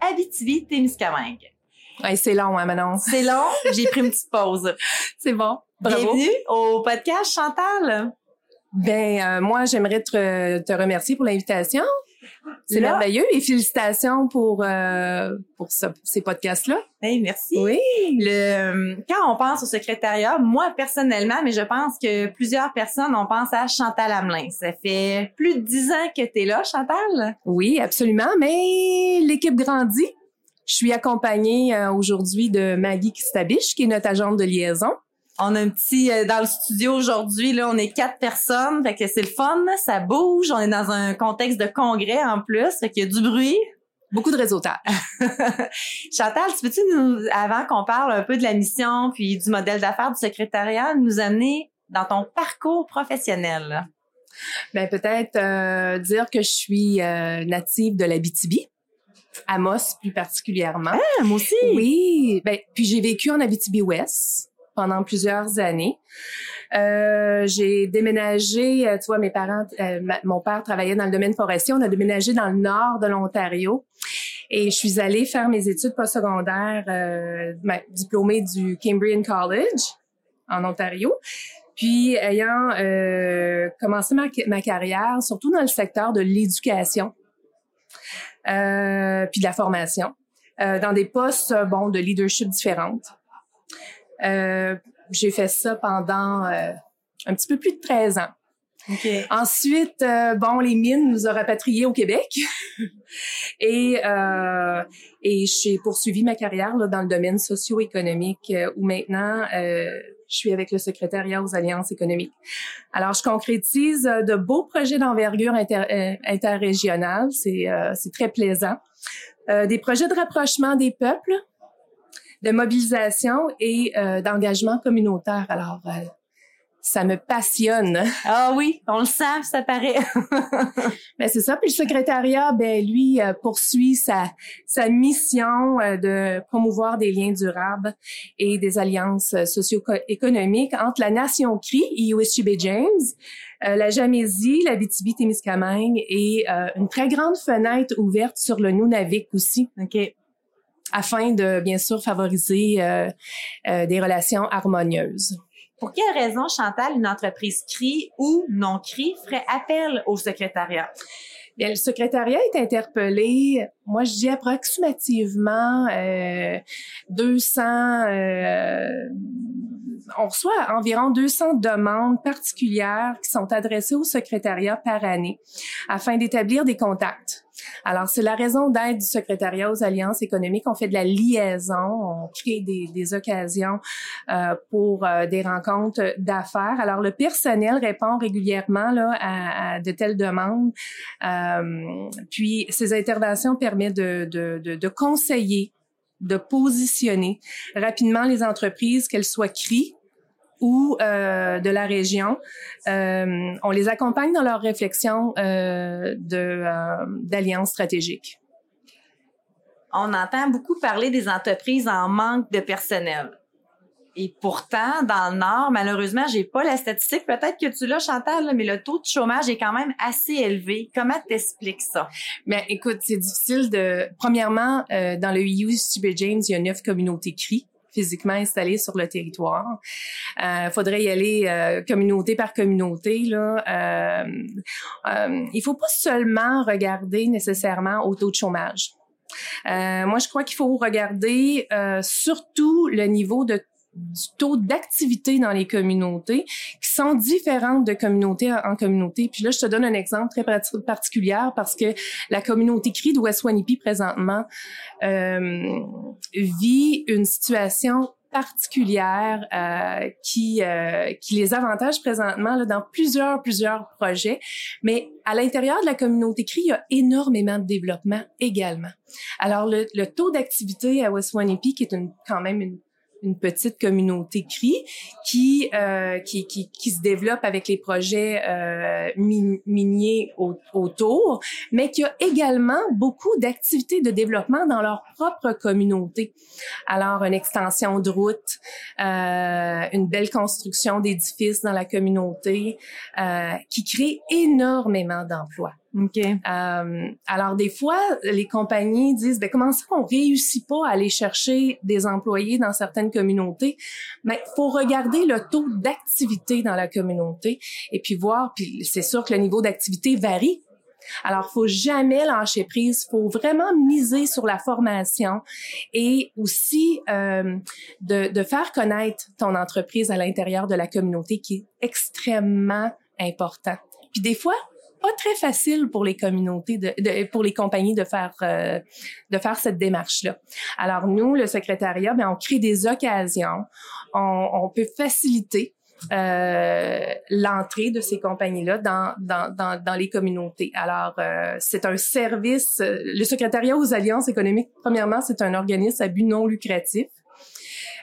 Abitibi-Témiscamingue. Ouais, c'est long, hein, Manon? C'est long, j'ai pris une petite pause. C'est bon. Bravo. Bienvenue au podcast, Chantal. Ben, euh, moi, j'aimerais te, te remercier pour l'invitation. C'est merveilleux et félicitations pour euh, pour ce- ces podcasts-là. Hey, merci. Oui. Le, quand on pense au secrétariat, moi personnellement, mais je pense que plusieurs personnes, on pense à Chantal Hamelin. Ça fait plus de dix ans que tu es là, Chantal? Oui, absolument. Mais l'équipe grandit. Je suis accompagnée euh, aujourd'hui de Maggie Stabiche, qui est notre agente de liaison. On a un petit euh, dans le studio aujourd'hui là, on est quatre personnes, fait que c'est le fun, ça bouge, on est dans un contexte de congrès en plus, fait qu'il y a du bruit. Beaucoup de réseautage. Chantal, tu peux-tu nous avant qu'on parle un peu de la mission puis du modèle d'affaires du secrétariat, nous amener dans ton parcours professionnel? Ben peut-être euh, dire que je suis euh, native de la BTB, Amos plus particulièrement. Ah, moi aussi. Oui, ben puis j'ai vécu en Abitibi-Ouest pendant plusieurs années. Euh, j'ai déménagé, euh, tu vois, mes parents, euh, mon père travaillait dans le domaine forestier. On a déménagé dans le nord de l'Ontario. Et je suis allée faire mes études postsecondaires, euh, diplômée du Cambrian College en Ontario. Puis, ayant euh, commencé ma, carrière, surtout dans le secteur de l'éducation, euh, puis de la formation, euh, dans des postes, bon, de leadership différentes. Euh, j'ai fait ça pendant euh, un petit peu plus de 13 ans. OK. Ensuite, euh, bon, les mines nous ont rapatriés au Québec et euh, et j'ai poursuivi ma carrière là, dans le domaine socio-économique euh, où maintenant euh, je suis avec le secrétariat aux alliances économiques. Alors, je concrétise de beaux projets d'envergure inter, interrégionale, c'est euh, c'est très plaisant. Euh, des projets de rapprochement des peuples, de mobilisation et euh, d'engagement communautaire. Alors, euh, ça me passionne. Ah oui, on le sent, ça paraît. Ben c'est ça. Puis le secrétariat, ben lui euh, poursuit sa sa mission euh, de promouvoir des liens durables et des alliances euh, socio-économiques entre la nation CRI et USGB James, euh, la Jamésie, la BTB-Témiscamingue et euh, une très grande fenêtre ouverte sur le Nunavik aussi, OK. Afin de bien sûr favoriser euh, euh, des relations harmonieuses. Pour quelle raison, Chantal, une entreprise CRI ou non CRI ferait appel au secrétariat? Bien, le secrétariat est interpellé, moi je dis approximativement euh, 200, euh, on reçoit environ 200 demandes particulières qui sont adressées au secrétariat par année afin d'établir des contacts. Alors, c'est la raison d'être du secrétariat aux alliances économiques. On fait de la liaison, on crée des, des occasions euh, pour euh, des rencontres d'affaires. Alors, le personnel répond régulièrement là, à, à de telles demandes. Euh, puis, ces interventions permettent de, de, de, de conseiller, de positionner rapidement les entreprises, qu'elles soient CRI ou euh, de la région. Euh, on les accompagne dans leur réflexion euh, euh, d'alliance stratégique. On entend beaucoup parler des entreprises en manque de personnel. Et pourtant, dans le Nord, malheureusement, j'ai pas la statistique. Peut-être que tu l'as, Chantal, là, mais le taux de chômage est quand même assez élevé. Comment t'expliques ça? Mais écoute, c'est difficile de. Premièrement, dans le EU Stupid James, il y a neuf communautés CRI physiquement installées sur le territoire. Il faudrait y aller euh, communauté par communauté. Là. Euh, euh, il faut pas seulement regarder nécessairement au taux de chômage. Euh, moi, je crois qu'il faut regarder euh, surtout le niveau de du taux d'activité dans les communautés qui sont différentes de communauté en communauté. Puis là, je te donne un exemple très parti- particulier parce que la communauté CRI de West Wanipi présentement euh, vit une situation particulière euh, qui euh, qui les avantage présentement là, dans plusieurs plusieurs projets, mais à l'intérieur de la communauté CRI, il y a énormément de développement également. Alors le, le taux d'activité à West Wanepi, qui est une, quand même une une petite communauté CRI qui, euh, qui, qui, qui, se développe avec les projets euh, miniers autour, mais qui a également beaucoup d'activités de développement dans leur propre communauté. Alors, une extension de route, euh, une belle construction d'édifices dans la communauté euh, qui crée énormément d'emplois. OK. Euh, alors, des fois, les compagnies disent, ben, comment ça qu'on réussit pas à aller chercher des employés dans certaines communautés? Mais faut regarder le taux d'activité dans la communauté et puis voir, puis c'est sûr que le niveau d'activité varie alors, faut jamais lâcher prise, faut vraiment miser sur la formation et aussi euh, de, de, faire connaître ton entreprise à l'intérieur de la communauté qui est extrêmement important. Puis des fois, pas très facile pour les communautés, de, pour les compagnies de faire euh, de faire cette démarche-là. Alors nous, le secrétariat, ben, on crée des occasions, on, on peut faciliter euh, l'entrée de ces compagnies-là dans, dans, dans, dans, les communautés. Alors, euh, c'est un service. Le secrétariat aux alliances économiques, premièrement, c'est un organisme à but non lucratif.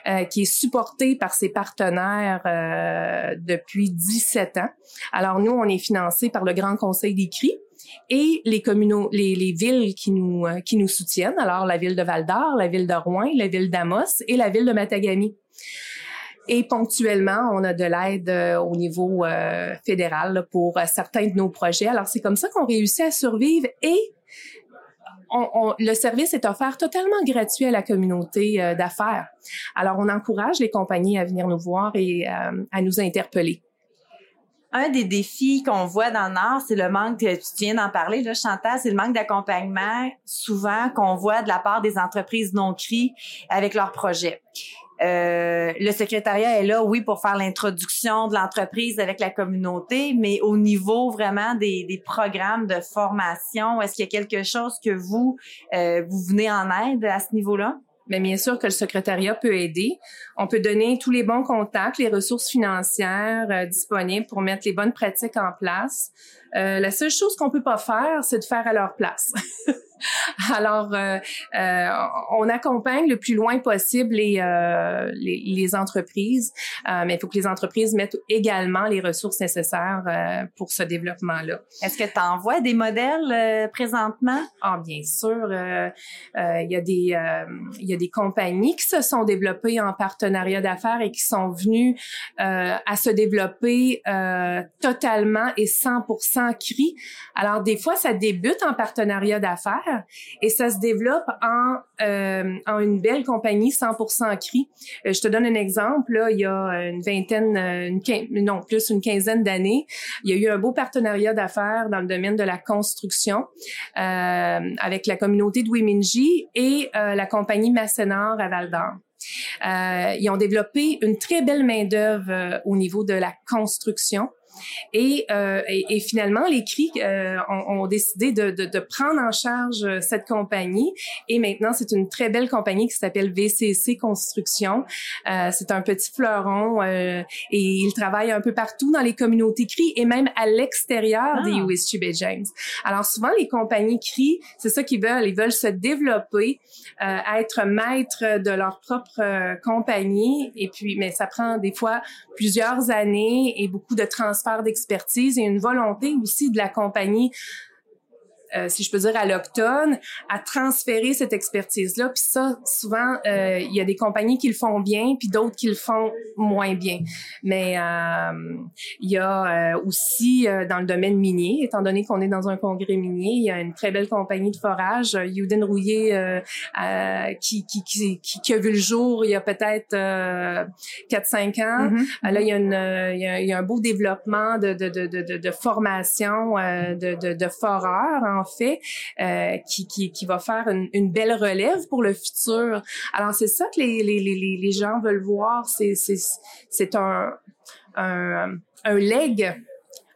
Euh, qui est supporté par ses partenaires euh, depuis 17 ans. Alors nous, on est financé par le Grand Conseil des CRI et les communaux, les, les, villes qui nous euh, qui nous soutiennent. Alors la ville de Val d'Or, la ville de Rouen, la ville d'Amos et la ville de Matagami. Et ponctuellement, on a de l'aide au niveau fédéral pour certains de nos projets. Alors c'est comme ça qu'on réussit à survivre et le service est offert totalement gratuit à la communauté euh, d'affaires. Alors, on encourage les compagnies à venir nous voir et euh, à nous interpeller. Un des défis qu'on voit dans le Nord, c'est le manque, tu viens d'en parler, là, Chantal, c'est le manque d'accompagnement souvent qu'on voit de la part des entreprises non CRI avec leurs projets. Euh, le secrétariat est là, oui, pour faire l'introduction de l'entreprise avec la communauté, mais au niveau vraiment des, des programmes de formation, est-ce qu'il y a quelque chose que vous, euh, vous venez en aide à ce niveau-là? Mais bien sûr que le secrétariat peut aider. On peut donner tous les bons contacts, les ressources financières euh, disponibles pour mettre les bonnes pratiques en place. Euh, la seule chose qu'on peut pas faire, c'est de faire à leur place. Alors, euh, euh, on accompagne le plus loin possible les, euh, les, les, entreprises, euh, mais il faut que les entreprises mettent également les ressources nécessaires euh, pour ce développement-là. Est-ce que tu envoies des modèles présentement? Ah, bien sûr. Il y, a des, il y a des compagnies qui se sont développées en partenariat d'affaires et qui sont venues à se développer totalement et 100% CRI. Alors, des fois, ça débute en partenariat d'affaires et ça se développe en, euh, en une belle compagnie 100% CRI. Euh, je te donne un exemple. Là, il y a une vingtaine, euh, une non plus une quinzaine d'années, il y a eu un beau partenariat d'affaires dans le domaine de la construction euh, avec la communauté de Wiminji et euh, la compagnie Massénard à Val d'Or. Euh, ils ont développé une très belle main d'œuvre au niveau de la construction. Euh, et, et, finalement, les CRI euh, ont, décidé de, de, de, prendre en charge euh, cette compagnie. Et maintenant, c'est une très belle compagnie qui s'appelle VCC Construction. Euh, c'est un petit fleuron euh, et il travaille un peu partout dans les communautés CRI et même à l'extérieur des ah. USG Bay James. Alors souvent, les compagnies CRI, c'est ça qu'ils veulent. Ils veulent se développer, être maîtres de leur propre compagnie. Et puis, mais ça prend des fois plusieurs années et beaucoup de transferts d'expertise et une volonté aussi de la compagnie euh, si je peux dire, à l'octone, à transférer cette expertise-là. Puis ça, souvent, euh, il y a des compagnies qui le font bien, puis d'autres qui le font moins bien. Mais euh, il y a aussi dans le domaine minier, étant donné qu'on est dans un congrès minier, il y a une très belle compagnie de forage, Yuden Rouillé, qui, qui, qui, qui, a vu le jour il y a peut-être 4-5 ans. Mm-hmm. Là, il y, a une, il, y a, il y a un beau développement de, de, de, de, de formation de, de, de foreurs, en fait, euh, qui, va faire une, belle relève pour le futur. Alors, c'est ça que les, gens veulent voir. C'est un, un, un leg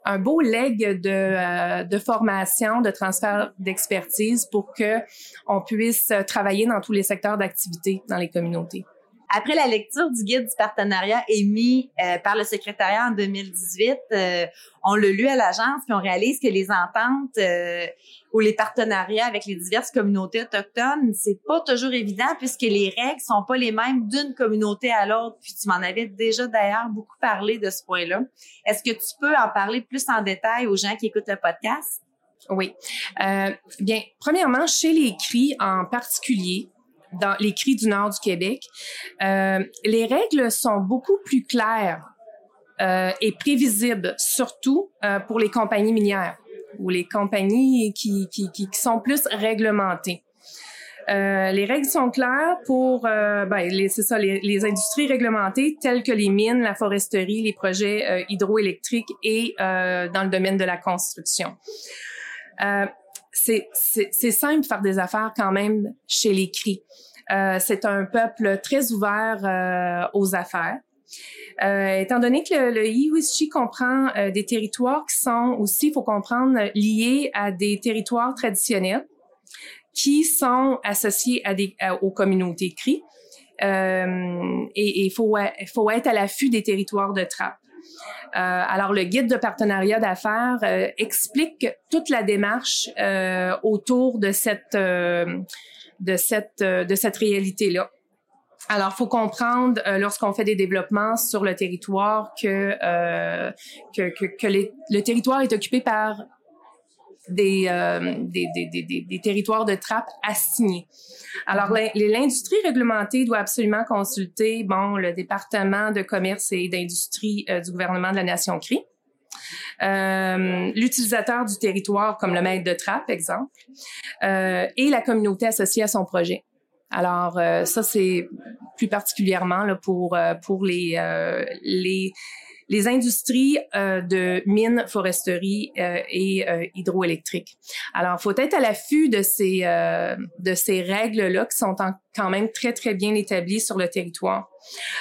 un beau leg de, euh, de formation, de transfert d'expertise pour que on puisse travailler dans tous les secteurs d'activité dans les communautés. Après la lecture du guide du partenariat émis euh, par le secrétariat en 2018, euh, on l'a lu à l'agence puis on réalise que les ententes euh, ou les partenariats avec les diverses communautés autochtones, c'est pas toujours évident puisque les règles sont pas les mêmes d'une communauté à l'autre. Puis tu m'en avais déjà d'ailleurs beaucoup parlé de ce point-là. Est-ce que tu peux en parler plus en détail aux gens qui écoutent le podcast? Oui. Euh, bien, premièrement, chez les cris en particulier, dans les cris du nord du Québec, euh, les règles sont beaucoup plus claires euh, et prévisibles, surtout euh, pour les compagnies minières ou les compagnies qui, qui, qui, sont plus réglementées. Euh, les règles sont claires pour, euh, ben, c'est ça, les, les, industries réglementées telles que les mines, la foresterie, les projets euh, hydroélectriques et dans le domaine de la construction. Euh, c'est simple de faire des affaires quand même chez les CRI. Euh, c'est un peuple très ouvert euh, aux affaires. Euh, étant donné que le, le comprend euh, des territoires qui sont aussi, il faut comprendre, liés à des territoires traditionnels qui sont associés à des, aux communautés CRI. Euh, et il faut, faut être à l'affût des territoires de trappe. Euh, alors, le guide de partenariat d'affaires euh, explique toute la démarche euh, autour de cette de cette de cette réalité là. Alors, faut comprendre lorsqu'on fait des développements sur le territoire que que, que, que le territoire est occupé par des, euh, des, des, des, des, territoires de trappe assignés. Alors, l'industrie réglementée doit absolument consulter, bon, le département de commerce et d'industrie euh, du gouvernement de la Nation CRI. Euh, l'utilisateur du territoire comme le maître de trappe, exemple, euh, et la communauté associée à son projet. Alors euh, ça c'est plus particulièrement là, pour pour les les les industries euh, de mines, foresterie euh, et euh, hydroélectrique. Alors, faut être à l'affût de ces de ces règles là qui sont quand même très très bien établies sur le territoire.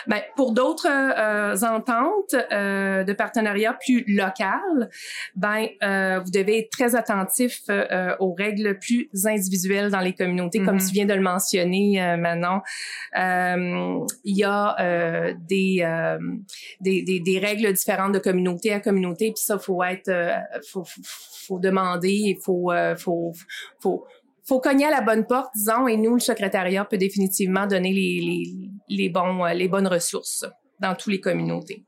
Ben, pour d'autres euh, ententes euh, de partenariat plus locales, ben, euh, vous devez être très attentif euh, aux règles plus individuelles dans les communautés, comme mm-hmm. tu viens de le mentionner, euh, Manon. Il y a des, des, des, des, règles différentes de communauté à communauté, puis ça, faut être, faut, faut, faut demander, il faut, faut, faut faut cogner à la bonne porte, disons, et nous, le secrétariat peut définitivement donner les, les, les, bons, euh, les bonnes ressources dans toutes les communautés.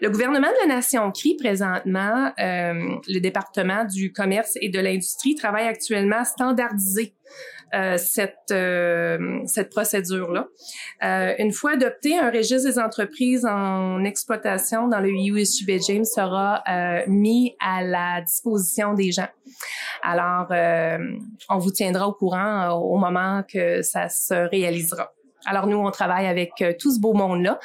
Le gouvernement de la Nation CRI, présentement, euh, le département du commerce et de l'industrie travaille actuellement à standardiser euh, cette euh, cette procédure là. Euh, une fois adopté, un registre des entreprises en exploitation dans le USGB James sera euh, mis à la disposition des gens. Alors, on vous tiendra au courant au moment que ça se réalisera. Alors nous, on travaille avec tout ce beau monde-là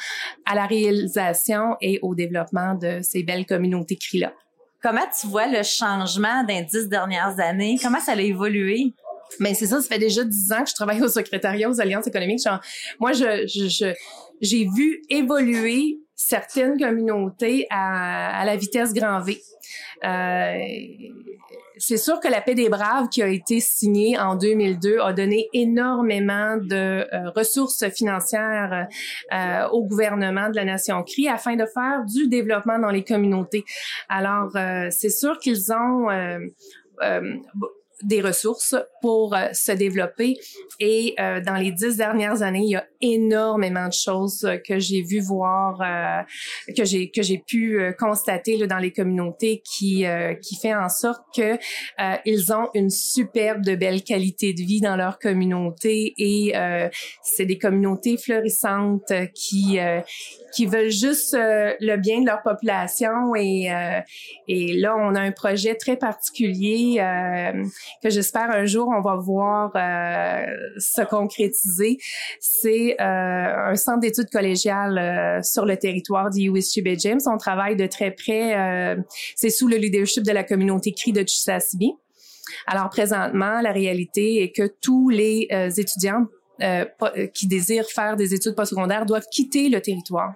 à la réalisation et au développement de ces belles communautés CRI-là. Comment tu vois le changement des dix dernières années? Comment ça a évolué? Mais c'est ça, ça fait déjà dix ans que je travaille au secrétariat aux alliances économiques. Moi, je, je, j'ai vu évoluer certaines communautés à, à la vitesse grand V. Euh, c'est sûr que la paix des braves qui a été signée en 2002 a donné énormément de euh, ressources financières euh, au gouvernement de la nation CRI afin de faire du développement dans les communautés. Alors, euh, c'est sûr qu'ils ont des ressources pour euh, se développer. Et euh, dans les dix dernières années, il y a énormément de choses que j'ai vu voir, euh, que j'ai que j'ai pu constater là, dans les communautés qui qui fait en sorte que ils ont une superbe de belle qualité de vie dans leur communauté et c'est des communautés florissantes qui qui veulent juste le bien de leur population et et là on a un projet très particulier que j'espère un jour on va voir euh, se concrétiser. C'est euh, un centre d'études collégiales euh, sur le territoire du USGB James. On travaille de très près. c'est sous le leadership de la communauté CRI de Chisasibi. Alors présentement, la réalité est que tous les étudiants qui désirent faire des études postsecondaires doivent quitter le territoire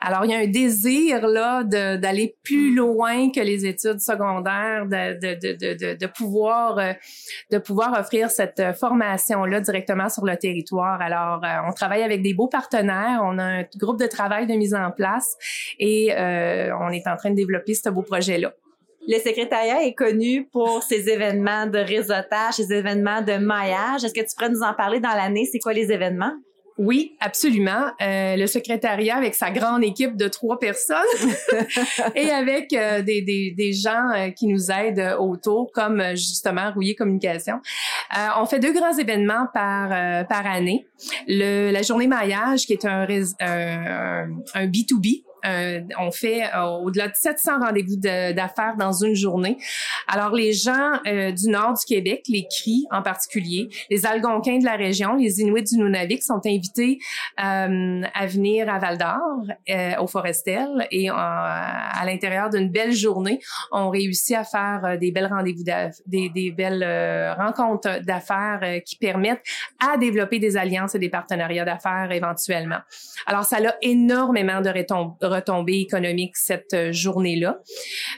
Alors, il y a un désir là d'aller plus loin que les études secondaires, de, de, de, de, pouvoir euh, de pouvoir offrir cette formation là directement sur le territoire. Alors, euh, on travaille avec des beaux partenaires, on a un groupe de travail de mise en place et euh, on est en train de développer ce beau projet là. Le secrétariat est connu pour ses événements de réseautage, ses événements de maillage. Est-ce que tu pourrais nous en parler dans l'année? C'est quoi les événements? Oui, absolument. Euh, le secrétariat avec sa grande équipe de trois personnes et avec euh, des, des, des, gens euh, qui nous aident autour, comme euh, justement Rouillé Communication. on fait deux grands événements par par année. Le, la journée maillage, qui est un, un, un B2B, euh, on fait euh, au-delà de 700 rendez-vous d'affaires dans une journée. Alors, les gens euh, du nord du Québec, les Cris en particulier, les Algonquins de la région, les Inuits du Nunavik sont invités à venir à Val-d'Or, au Forestel, et à l'intérieur d'une belle journée, on réussit à faire des belles rendez-vous, des, belles rencontres d'affaires qui permettent à développer des alliances et des partenariats d'affaires éventuellement. Alors, ça a énormément de retombées économiques cette euh, journée-là.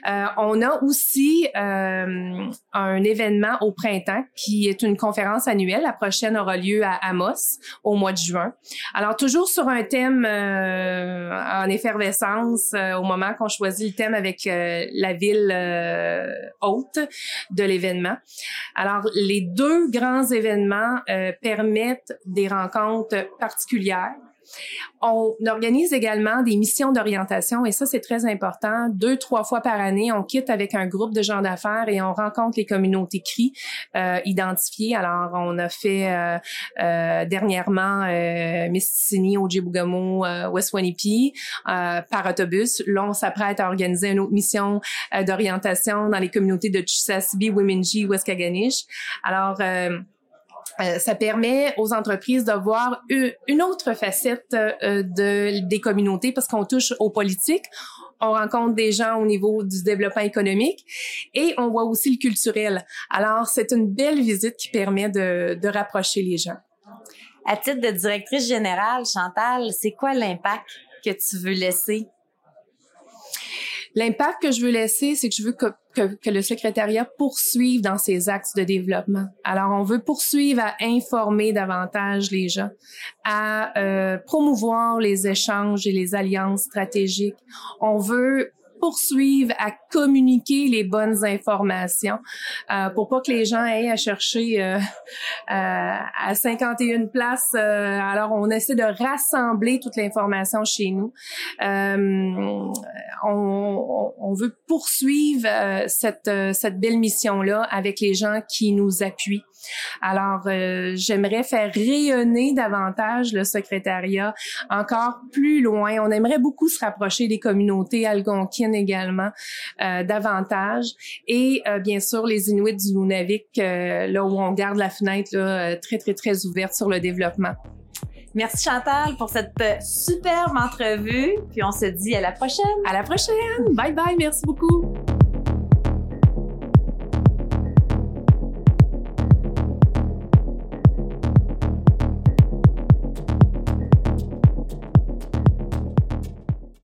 Euh, on a aussi euh, un événement au printemps qui est une conférence annuelle. La prochaine aura lieu à Amos au mois de juin. Alors toujours sur un thème en effervescence au moment qu'on choisit le thème avec la ville haute de l'événement. Alors les deux grands événements permettent des rencontres particulières on organise également des missions d'orientation et ça, c'est très important. Deux, trois fois par année, on quitte avec un groupe de gens d'affaires et on rencontre les communautés CRI euh, identifiées. Alors, on a fait euh, euh, dernièrement euh, Mistissini, Ojibugamo, euh, West Wanipi euh, par autobus. Là, on s'apprête à organiser une autre mission d'orientation dans les communautés de Chisasibi, Wiminji, Kaganish. Alors, euh, ça permet aux entreprises de voir une autre facette euh, de, des communautés parce qu'on touche aux politiques, on rencontre des gens au niveau du développement économique et on voit aussi le culturel. Alors, c'est une belle visite qui permet de, de rapprocher les gens. À titre de directrice générale, Chantal, c'est quoi l'impact que tu veux laisser L'impact que je veux laisser, c'est que je veux que, que, le secrétariat poursuive dans ses axes de développement. Alors, on veut poursuivre à informer davantage les gens, à euh, promouvoir les échanges et les alliances stratégiques. On veut poursuivre à communiquer les bonnes informations euh, pour pas que les gens aient à chercher euh, euh à 51 places. Euh, alors, on essaie de rassembler toute l'information chez nous. Euh, on, on, veut poursuivre cette, cette belle mission-là avec les gens qui nous appuient. Alors, j'aimerais faire rayonner davantage le secrétariat encore plus loin. On aimerait beaucoup se rapprocher des communautés algonquines également euh, davantage. Et euh, bien sûr, les Inuits du Nunavik, euh, là où on garde la fenêtre là, très, très, très ouverte sur le développement. Merci Chantal pour cette superbe entrevue. Puis on se dit à la prochaine. À la prochaine. Bye bye. Merci beaucoup.